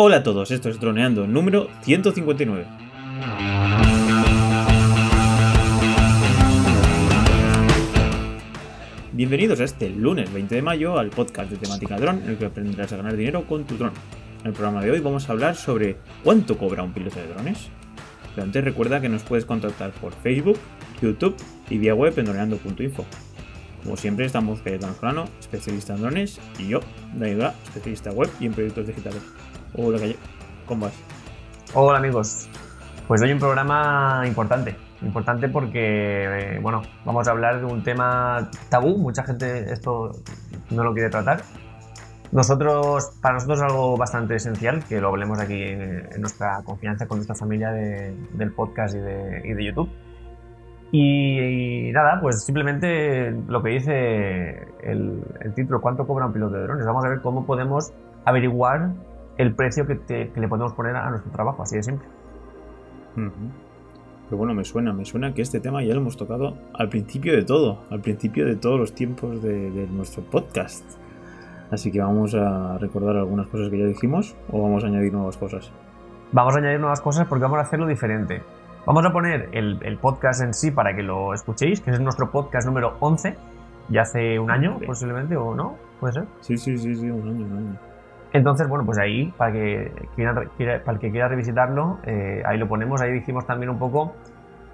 Hola a todos, esto es Droneando número 159. Bienvenidos a este lunes 20 de mayo al podcast de temática dron en el que aprenderás a ganar dinero con tu dron. En el programa de hoy vamos a hablar sobre cuánto cobra un piloto de drones. Pero antes recuerda que nos puedes contactar por Facebook, YouTube y vía web en droneando.info. Como siempre estamos Cayetano Solano, especialista en drones, y yo, Daniel especialista web y en proyectos digitales. Hola Calle, ¿cómo vas? Hola amigos, pues hoy un programa importante, importante porque, eh, bueno, vamos a hablar de un tema tabú, mucha gente esto no lo quiere tratar. Nosotros, para nosotros es algo bastante esencial que lo hablemos aquí en, nuestra confianza con nuestra familia del podcast y de, de YouTube y, nada, pues simplemente lo que dice el, título, ¿cuánto cobra un piloto de drones? Vamos a ver cómo podemos averiguar el precio que, le podemos poner a nuestro trabajo, así de simple. Pero bueno, me suena, me suena que este tema ya lo hemos tocado al principio de todo, al principio de todos los tiempos de, de nuestro podcast. Así que vamos a recordar algunas cosas que ya dijimos o vamos a añadir nuevas cosas. Vamos a añadir nuevas cosas porque vamos a hacerlo diferente. Vamos a poner el, podcast en sí para que lo escuchéis, que es nuestro podcast número 11, ya hace un año posiblemente, o no, puede ser. Sí, sí, sí, sí, un año, un año. Entonces, bueno, pues ahí, para, que para el que quiera revisitarlo, eh, ahí lo ponemos, ahí dijimos también un poco,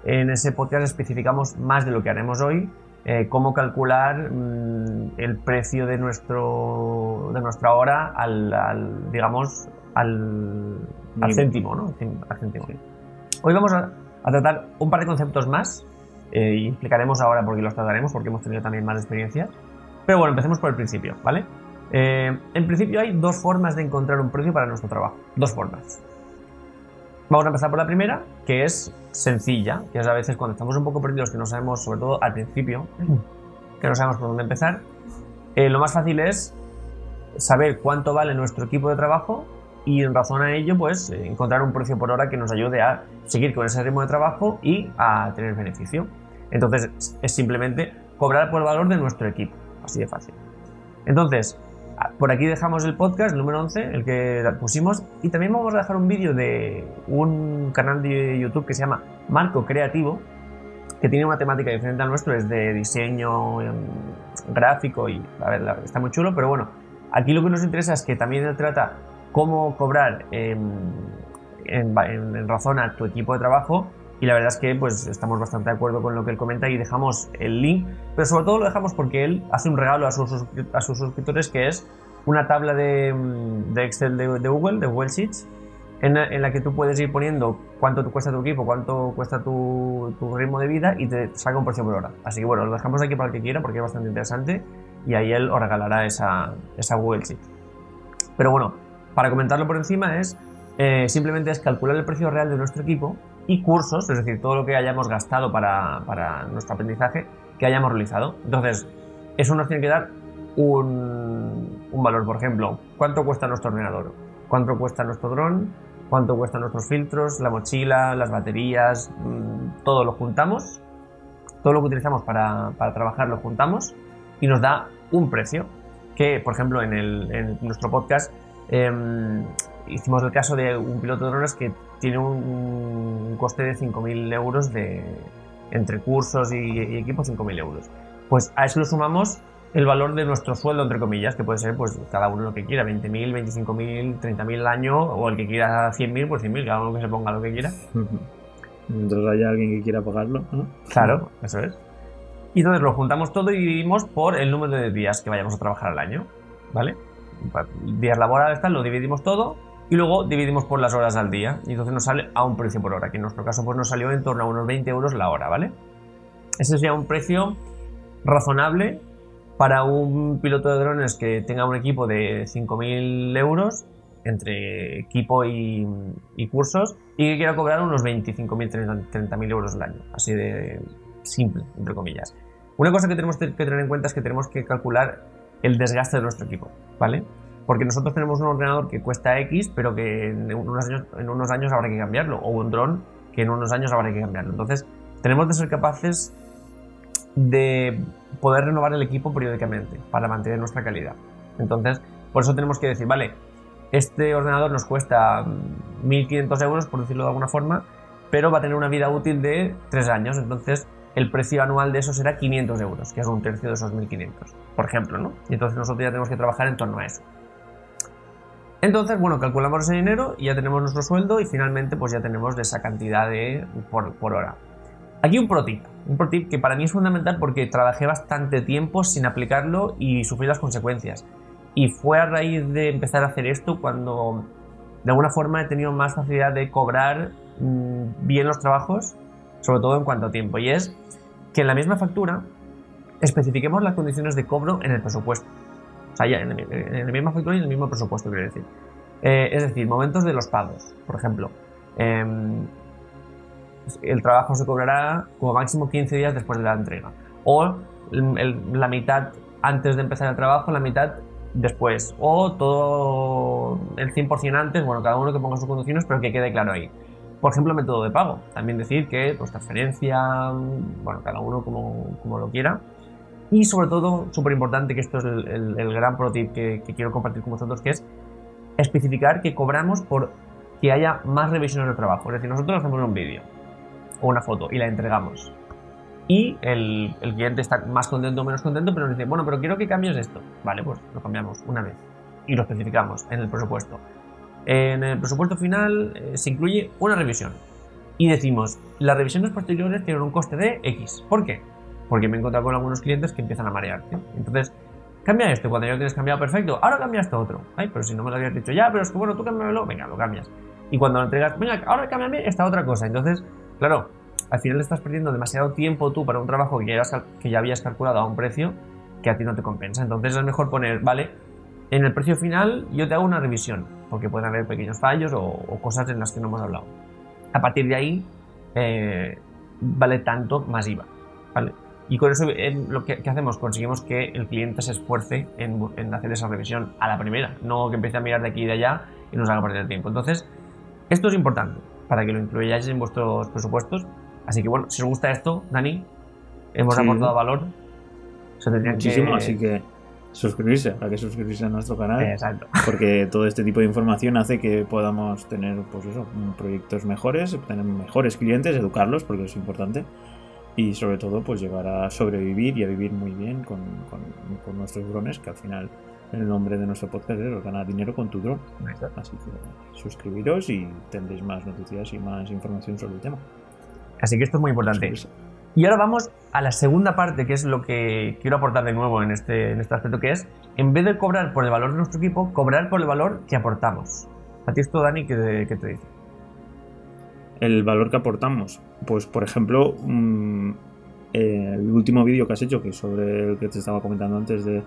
en ese podcast especificamos más de lo que haremos hoy, eh, cómo calcular mm, el precio de, nuestro, de nuestra hora al, digamos, al, al céntimo, ¿no? Al céntimo. Hoy vamos a, a tratar un par de conceptos más eh, y explicaremos ahora por qué los trataremos, porque hemos tenido también más experiencias. Pero bueno, empecemos por el principio, ¿vale? Eh, en principio hay dos formas de encontrar un precio para nuestro trabajo. Dos formas. Vamos a empezar por la primera, que es sencilla, que es a veces cuando estamos un poco perdidos, que no sabemos, sobre todo al principio, que no sabemos por dónde empezar, eh, lo más fácil es saber cuánto vale nuestro equipo de trabajo y en razón a ello, pues eh, encontrar un precio por hora que nos ayude a seguir con ese ritmo de trabajo y a tener beneficio. Entonces, es simplemente cobrar por el valor de nuestro equipo, así de fácil. Entonces, por aquí dejamos el podcast número 11, el que pusimos, y también vamos a dejar un vídeo de un canal de YouTube que se llama Marco Creativo, que tiene una temática diferente al nuestro, es de diseño em, gráfico y, a ver, está muy chulo, pero bueno, aquí lo que nos interesa es que también trata cómo cobrar en, razón a tu equipo de trabajo y la verdad es que pues estamos bastante de acuerdo con lo que él comenta y dejamos el link, pero sobre todo lo dejamos porque él hace un regalo a sus, a sus suscriptores que es una tabla de, Excel de, Google, de Google Sheets, en la, que tú puedes ir poniendo cuánto te cuesta tu equipo, cuánto cuesta tu, ritmo de vida y te saca un precio por hora. Así que bueno, lo dejamos aquí para el que quiera porque es bastante interesante y ahí él os regalará esa, esa Google Sheet. Pero bueno, para comentarlo por encima es eh, simplemente es calcular el precio real de nuestro equipo y cursos, es decir, todo lo que hayamos gastado para, nuestro aprendizaje que hayamos realizado. Entonces, eso nos tiene que dar un, valor, por ejemplo, cuánto cuesta nuestro ordenador, cuánto cuesta nuestro dron, cuánto cuestan nuestros filtros, la mochila, las baterías, mm, todo lo juntamos, todo lo que utilizamos para, trabajar lo juntamos y nos da un precio que, por ejemplo, en, en nuestro podcast Em, hicimos el caso de un piloto de drones que tiene un, coste de 5.000 euros de, entre cursos y, equipos, 5.000 euros. Pues a eso lo sumamos el valor de nuestro sueldo, entre comillas, que puede ser pues cada uno lo que quiera, 20.000, 25.000, 30.000 al año, o el que quiera 100.000, pues 100.000, cada uno que se ponga lo que quiera. Mientras haya alguien que quiera pagarlo. Claro, eso es. Y entonces lo juntamos todo y dividimos por el número de días que vayamos a trabajar al año, ¿vale? Días laborales, tal, lo dividimos todo y luego dividimos por las horas al día y entonces nos sale a un precio por hora, que en nuestro caso pues nos salió en torno a unos 20 euros la hora, ¿vale? Ese sería un precio razonable para un piloto de drones que tenga un equipo de 5.000 euros entre equipo y, cursos y que quiera cobrar unos 25.000, 30.000 euros al año, así de simple, entre comillas. Una cosa que tenemos que tener en cuenta es que tenemos que calcular el desgaste de nuestro equipo, ¿vale? Porque nosotros tenemos un ordenador que cuesta X, pero que en unos años, habrá que cambiarlo, o un dron que en unos años habrá que cambiarlo. Entonces, tenemos de ser capaces de poder renovar el equipo periódicamente para mantener nuestra calidad. Entonces, por eso tenemos que decir, vale, este ordenador nos cuesta 1.500 euros, por decirlo de alguna forma, pero va a tener una vida útil de 3 años, entonces el precio anual de eso será 500 euros, que es un tercio de esos 1.500, por ejemplo, ¿no? Y entonces nosotros ya tenemos que trabajar en torno a eso. Entonces, bueno, calculamos ese dinero y ya tenemos nuestro sueldo y finalmente pues ya tenemos esa cantidad de por, por hora. Aquí un pro tip, un pro tip que para mí es fundamental porque trabajé bastante tiempo sin aplicarlo y sufrí las consecuencias. Y fue a raíz de empezar a hacer esto cuando de alguna forma he tenido más facilidad de cobrar mm, bien los trabajos, sobre todo en cuanto a tiempo. Y es que en la misma factura especifiquemos las condiciones de cobro en el presupuesto. O sea, ya en, la misma factura y en el mismo presupuesto, quiero decir. Eh, es decir, momentos de los pagos. Por ejemplo, em, el trabajo se cobrará como máximo 15 días después de la entrega. O la mitad antes de empezar el trabajo, la mitad después. O todo el 100% antes, bueno, cada uno que ponga sus condiciones, pero que quede claro ahí. Por ejemplo, método de pago. También decir que, pues, transferencia, bueno, cada uno como, como lo quiera. Y sobre todo, súper importante, que esto es el, gran pro tip que, quiero compartir con vosotros, que es especificar que cobramos por que haya más revisiones de trabajo. Es decir, nosotros hacemos un vídeo o una foto y la entregamos y el, cliente está más contento o menos contento, pero nos dice, bueno, pero quiero que cambies esto. Vale, pues lo cambiamos una vez y lo especificamos en el presupuesto. En el presupuesto final eh, se incluye una revisión y decimos, las revisiones posteriores tienen un coste de X. ¿Por qué? Porque me he encontrado con algunos clientes que empiezan a marearte. Entonces, cambia esto, cuando ya lo tienes cambiado, perfecto, ahora cambia esto otro. Ay, pero si no me lo habías dicho ya, pero es que bueno, tú cámbialo, venga, lo cambias. Y cuando lo entregas, venga, ahora cámbiame esta otra cosa. Entonces, claro, al final estás perdiendo demasiado tiempo tú para un trabajo que ya, que ya habías calculado a un precio que a ti no te compensa. Entonces es mejor poner, vale, en el precio final yo te hago una revisión, porque pueden haber pequeños fallos o, cosas en las que no hemos hablado. A partir de ahí, eh, vale tanto más IVA. ¿vale? Y con eso lo que, hacemos, conseguimos que el cliente se esfuerce en, en, hacer esa revisión a la primera, no que empiece a mirar de aquí y de allá y nos haga perder el tiempo. Entonces, esto es importante para que lo incluyáis en vuestros presupuestos Así que bueno, si os gusta esto, Dani, hemos aportado valor. Muchísimo, así que suscribirse, hay que suscribirse a nuestro canal. Exacto. Porque todo este tipo de información hace que podamos tener, pues eso, proyectos mejores, tener mejores clientes, educarlos, porque es importante. Y sobre todo, pues llegar a sobrevivir y a vivir muy bien con, con, nuestros drones, que al final el nombre de nuestro podcast es ganar dinero con tu drone. Así que suscribiros y tendréis más noticias y más información sobre el tema. Así que esto es muy importante. Y ahora vamos a la segunda parte, que es lo que quiero aportar de nuevo en este, en este aspecto, que es, en vez de cobrar por el valor de nuestro equipo, cobrar por el valor que aportamos. A ti esto, Dani, ¿qué, te dice? El valor que aportamos. Pues, por ejemplo, mm, el último vídeo que has hecho, que es sobre el que te estaba comentando antes de,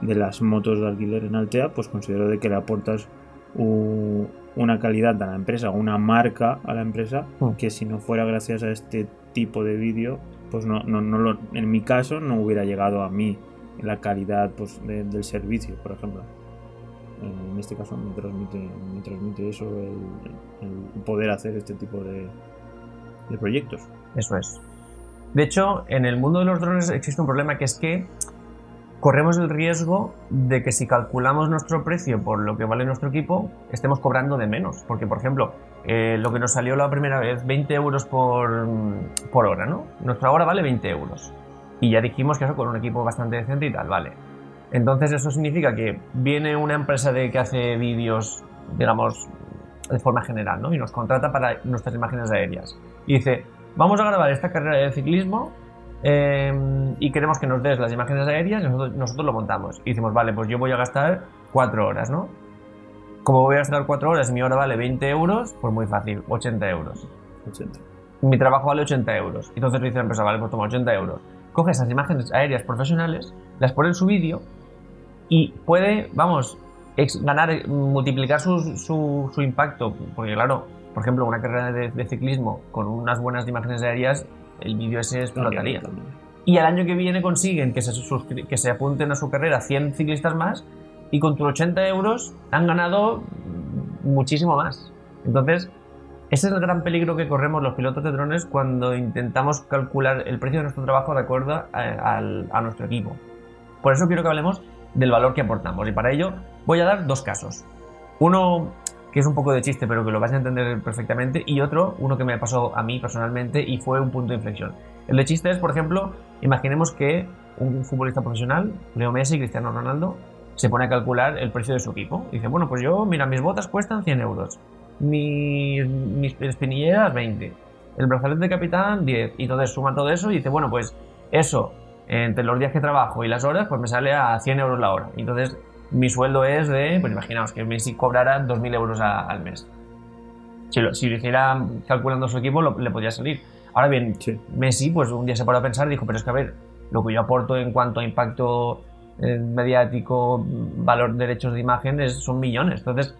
de las motos de alquiler en Altea, pues considero de que le aportas un, una calidad a la empresa, una marca a la empresa, mm. que si no fuera gracias a este tipo de vídeo, pues no, no, no lo, en mi caso no hubiera llegado a mí la calidad pues, del servicio, por ejemplo. En este caso me transmite, me transmite eso, el, poder hacer este tipo de, de proyectos. Eso es. De hecho, en el mundo de los drones existe un problema que es que corremos el riesgo de que si calculamos nuestro precio por lo que vale nuestro equipo, estemos cobrando de menos. Porque, por ejemplo, eh, lo que nos salió la primera vez, 20 euros por, por hora, ¿no? Nuestra hora vale 20 euros. Y ya dijimos que eso con un equipo bastante decente y tal, vale. Entonces eso significa que viene una empresa de que hace vídeos, digamos, de forma general, ¿no? Y nos contrata para nuestras imágenes aéreas. Y dice, vamos a grabar esta carrera de ciclismo Em, y queremos que nos des las imágenes aéreas y nosotros, lo montamos. Y decimos, vale, pues yo voy a gastar 4 horas, ¿no? Como voy a gastar 4 horas y mi hora vale 20 euros, pues muy fácil, 80 euros. 80. Mi trabajo vale 80 euros. Entonces dice la empresa, vale, pues toma 80 euros. Coge esas imágenes aéreas profesionales, las pone en su vídeo y puede, vamos, ganar, multiplicar su, su, impacto. Porque claro, por ejemplo, una carrera de, de ciclismo con unas buenas imágenes aéreas el vídeo ese explotaría. Y al año que viene consiguen que se, que se apunten a su carrera 100 ciclistas más y con tus 80 euros han ganado muchísimo más. Entonces, ese es el gran peligro que corremos los pilotos de drones cuando intentamos calcular el precio de nuestro trabajo de acuerdo a, a nuestro equipo. Por eso quiero que hablemos del valor que aportamos y para ello voy a dar dos casos. Uno que es un poco de chiste, pero que lo vas a entender perfectamente, y otro, uno que me pasó a mí personalmente y fue un punto de inflexión. El de chiste es, por ejemplo, imaginemos que un futbolista profesional, Leo Messi, Cristiano Ronaldo, se pone a calcular el precio de su equipo. dice, bueno, pues yo, mira, mis botas cuestan 100 euros, mis, mis espinilleras 20, el brazalete de capitán 10, y entonces suma todo eso y dice, bueno, pues eso, entre los días que trabajo y las horas, pues me sale a 100 euros la hora. Entonces mi sueldo es de, pues imaginaos que Messi cobrara 2.000 euros al mes. Si lo, si lo, hiciera calculando su equipo, le podría salir. Ahora bien, Messi, pues un día se paró a pensar y dijo, pero es que a ver, lo que yo aporto en cuanto a impacto eh, mediático, valor de derechos de imagen, es, son millones. Entonces,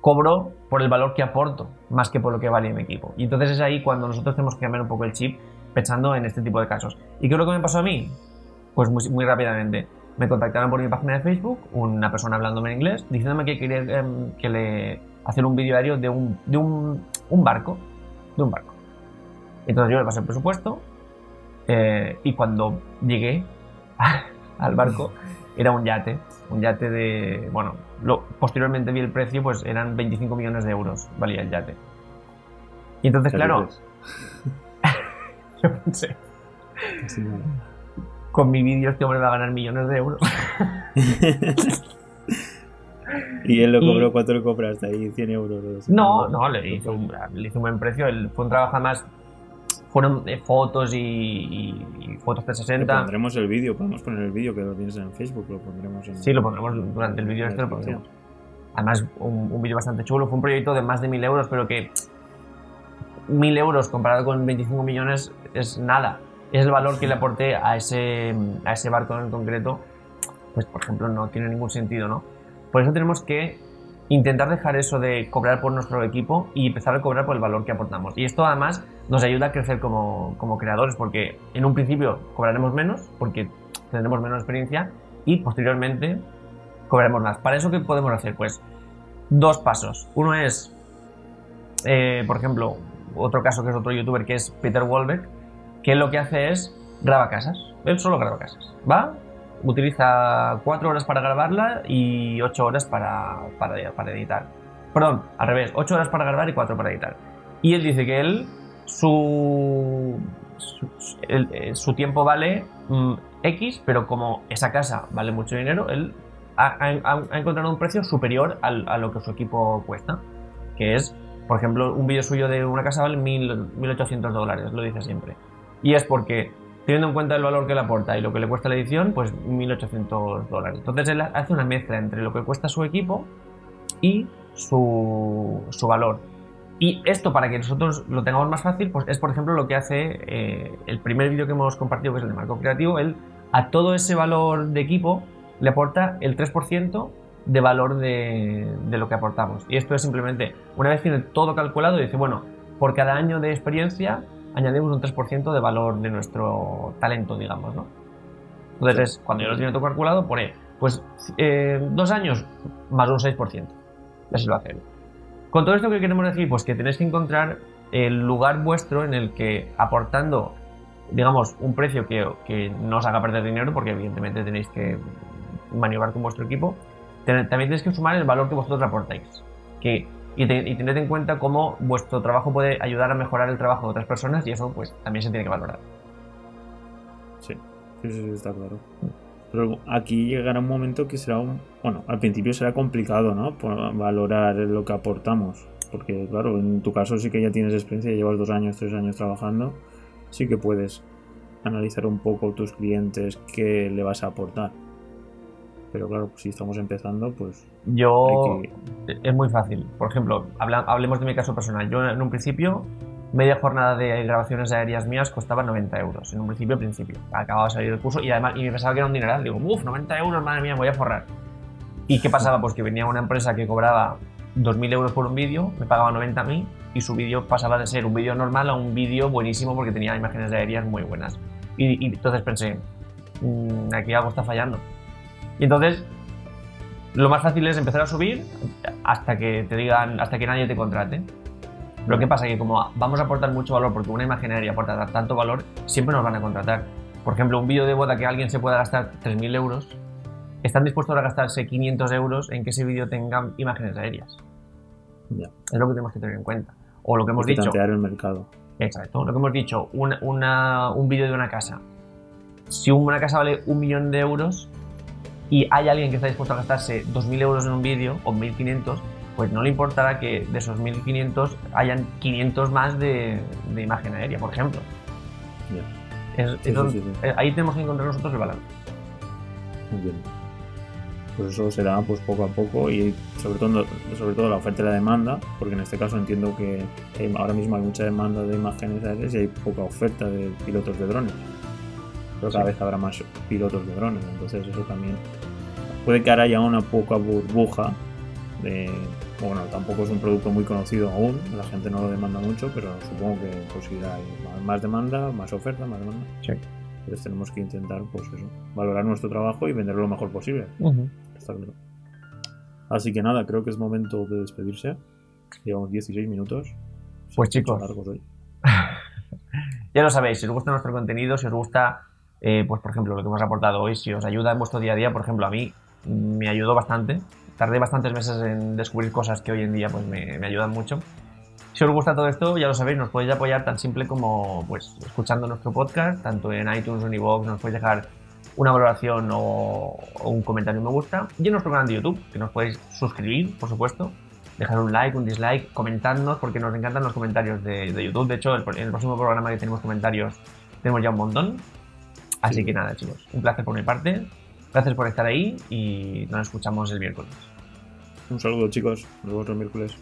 cobro por el valor que aporto, más que por lo que vale mi equipo. Y entonces es ahí cuando nosotros tenemos que cambiar un poco el chip pensando en este tipo de casos. ¿Y qué es lo que me pasó a mí? Pues muy, muy rápidamente me contactaron por mi página de Facebook, una persona hablándome en inglés, diciéndome que quería em, que le hacer un vídeo diario de un, de un, un, barco. De un barco. Entonces yo le pasé el presupuesto eh, y cuando llegué al barco era un yate. Un yate de. Bueno, lo, posteriormente vi el precio, pues eran 25 millones de euros valía el yate. Y entonces, claro. yo pensé con mi vídeo este hombre va a ganar millones de euros. y él lo cobró, ¿cuánto le compraste ahí? 100 euros. No, no, le hizo, un, le hizo un buen precio. fue un trabajo más fueron eh, fotos y, fotos 360. Le pondremos el vídeo, podemos poner el vídeo que lo tienes en Facebook, lo pondremos en... Sí, lo pondremos durante el vídeo este, lo pondremos. Además, un, un vídeo bastante chulo, fue un proyecto de más de 1000 euros, pero que 1000 euros comparado con 25 millones es nada es el valor que le aporté a ese, a ese barco en concreto, pues por ejemplo no tiene ningún sentido, ¿no? Por eso tenemos que intentar dejar eso de cobrar por nuestro equipo y empezar a cobrar por el valor que aportamos. Y esto además nos ayuda a crecer como, como creadores, porque en un principio cobraremos menos, porque tendremos menos experiencia, y posteriormente cobraremos más. ¿Para eso qué podemos hacer? Pues dos pasos. Uno es, eh, por ejemplo, otro caso que es otro youtuber que es Peter Wolbeck, que lo que hace es graba casas. Él solo graba casas. Va, utiliza cuatro horas para grabarla y ocho horas para, para, editar. Perdón, al revés, ocho horas para grabar y cuatro para editar. Y él dice que él, su, su, eh, tiempo vale mm, X, pero como esa casa vale mucho dinero, él ha, encontrado un precio superior a lo que su equipo cuesta. Que es, por ejemplo, un vídeo suyo de una casa vale 1.800 dólares, lo dice siempre. Y es porque, teniendo en cuenta el valor que le aporta y lo que le cuesta la edición, pues 1.800 dólares. Entonces él hace una mezcla entre lo que cuesta su equipo y su, valor. Y esto, para que nosotros lo tengamos más fácil, pues es por ejemplo lo que hace eh, el primer vídeo que hemos compartido, que es el de Marco Creativo. Él a todo ese valor de equipo le aporta el 3% de valor de, de, lo que aportamos. Y esto es simplemente, una vez tiene todo calculado, dice, bueno, por cada año de experiencia añadimos un 3% de valor de nuestro talento, digamos, ¿no? Entonces, cuando yo lo tiene todo calculado, pone, pues, eh, dos años más un 6%. Y así lo hace Con todo esto, ¿qué queremos decir? Pues que tenéis que encontrar el lugar vuestro en el que aportando, digamos, un precio que, que no os haga perder dinero, porque evidentemente tenéis que maniobrar con vuestro equipo, también tenéis que sumar el valor que vosotros aportáis. Que y, tened en cuenta cómo vuestro trabajo puede ayudar a mejorar el trabajo de otras personas y eso pues también se tiene que valorar. Sí, sí, sí, está claro. Pero aquí llegará un momento que será un... Bueno, al principio será complicado, ¿no? valorar lo que aportamos. Porque, claro, en tu caso sí que ya tienes experiencia, llevas dos años, tres años trabajando, sí que puedes analizar un poco tus clientes, qué le vas a aportar. Pero claro, si estamos empezando, pues... Yo... Es muy fácil. Por ejemplo, hablemos de mi caso personal. Yo en un principio, media jornada de grabaciones aéreas mías costaba 90 euros. En un principio, principio. Acababa de salir del curso y además y me pensaba que era un dineral. Digo, uff, 90 euros, madre mía, voy a forrar. ¿Y qué pasaba? Pues que venía una empresa que cobraba 2.000 euros por un vídeo, me pagaba 90 a mí y su vídeo pasaba de ser un vídeo normal a un vídeo buenísimo porque tenía imágenes aéreas muy buenas. Y, entonces pensé, mm, aquí algo está fallando. Y entonces, lo más fácil es empezar a subir hasta que te digan, hasta que nadie te contrate. Pero ¿qué pasa? Que como vamos a aportar mucho valor, porque una imagen aérea aporta tanto valor, siempre nos van a contratar. Por ejemplo, un vídeo de boda que alguien se pueda gastar 3.000 euros, están dispuestos a gastarse 500 euros en que ese vídeo tenga imágenes aéreas. Es lo que tenemos que tener en cuenta. O lo que hemos Hay que dicho. el mercado. Exacto. Lo que hemos dicho, una- una- un vídeo de una casa. Si una casa vale un millón de euros y hay alguien que está dispuesto a gastarse 2.000 euros en un vídeo o 1.500, pues no le importará que de esos 1.500 hayan 500 más de, de imagen aérea, por ejemplo. Ya. Es- Sí, es sí, donde- sí, sí. eh, Ahí tenemos que encontrar nosotros el balance. Muy bien. Pues eso será pues poco a poco y sobre todo, sobre todo la oferta y la demanda, porque en este caso entiendo que ahora mismo hay mucha demanda de imágenes aéreas y hay poca oferta de pilotos de drones. Pero cada Sí. vez habrá más pilotos de drones, entonces eso también puede que ahora haya una poca burbuja de bueno, tampoco es un producto muy conocido aún, la gente no lo demanda mucho, pero supongo que pues irá más- demanda, más oferta, más demanda. Sí. Entonces tenemos que intentar, pues eso, valorar nuestro trabajo y venderlo lo mejor posible. Está claro. Así que nada, creo que es momento de despedirse. Llevamos 16 minutos. Pues, chicos. Ya lo sabéis, si os gusta nuestro contenido, si os gusta, eh, pues por ejemplo, lo que hemos aportado hoy, si os ayuda en vuestro día a día, por ejemplo, a mí mm, me ayudó bastante. Tardé bastantes meses en descubrir cosas que hoy en día pues, me, me ayudan mucho. Si os gusta todo esto, ya lo sabéis, nos podéis apoyar tan simple como pues, escuchando nuestro podcast, tanto en iTunes o en iVoox, nos podéis dejar una valoración o, un comentario me gusta. Y en nuestro canal de YouTube, que nos podéis suscribir, por supuesto, dejar un like, un dislike, comentadnos, porque nos encantan los comentarios de, YouTube. De hecho, en el próximo programa que tenemos comentarios, tenemos ya un montón. Así Sí. que nada, chicos, un placer por mi parte. Gracias por estar ahí y nos escuchamos el miércoles. Un saludo, chicos. Nos vemos el miércoles.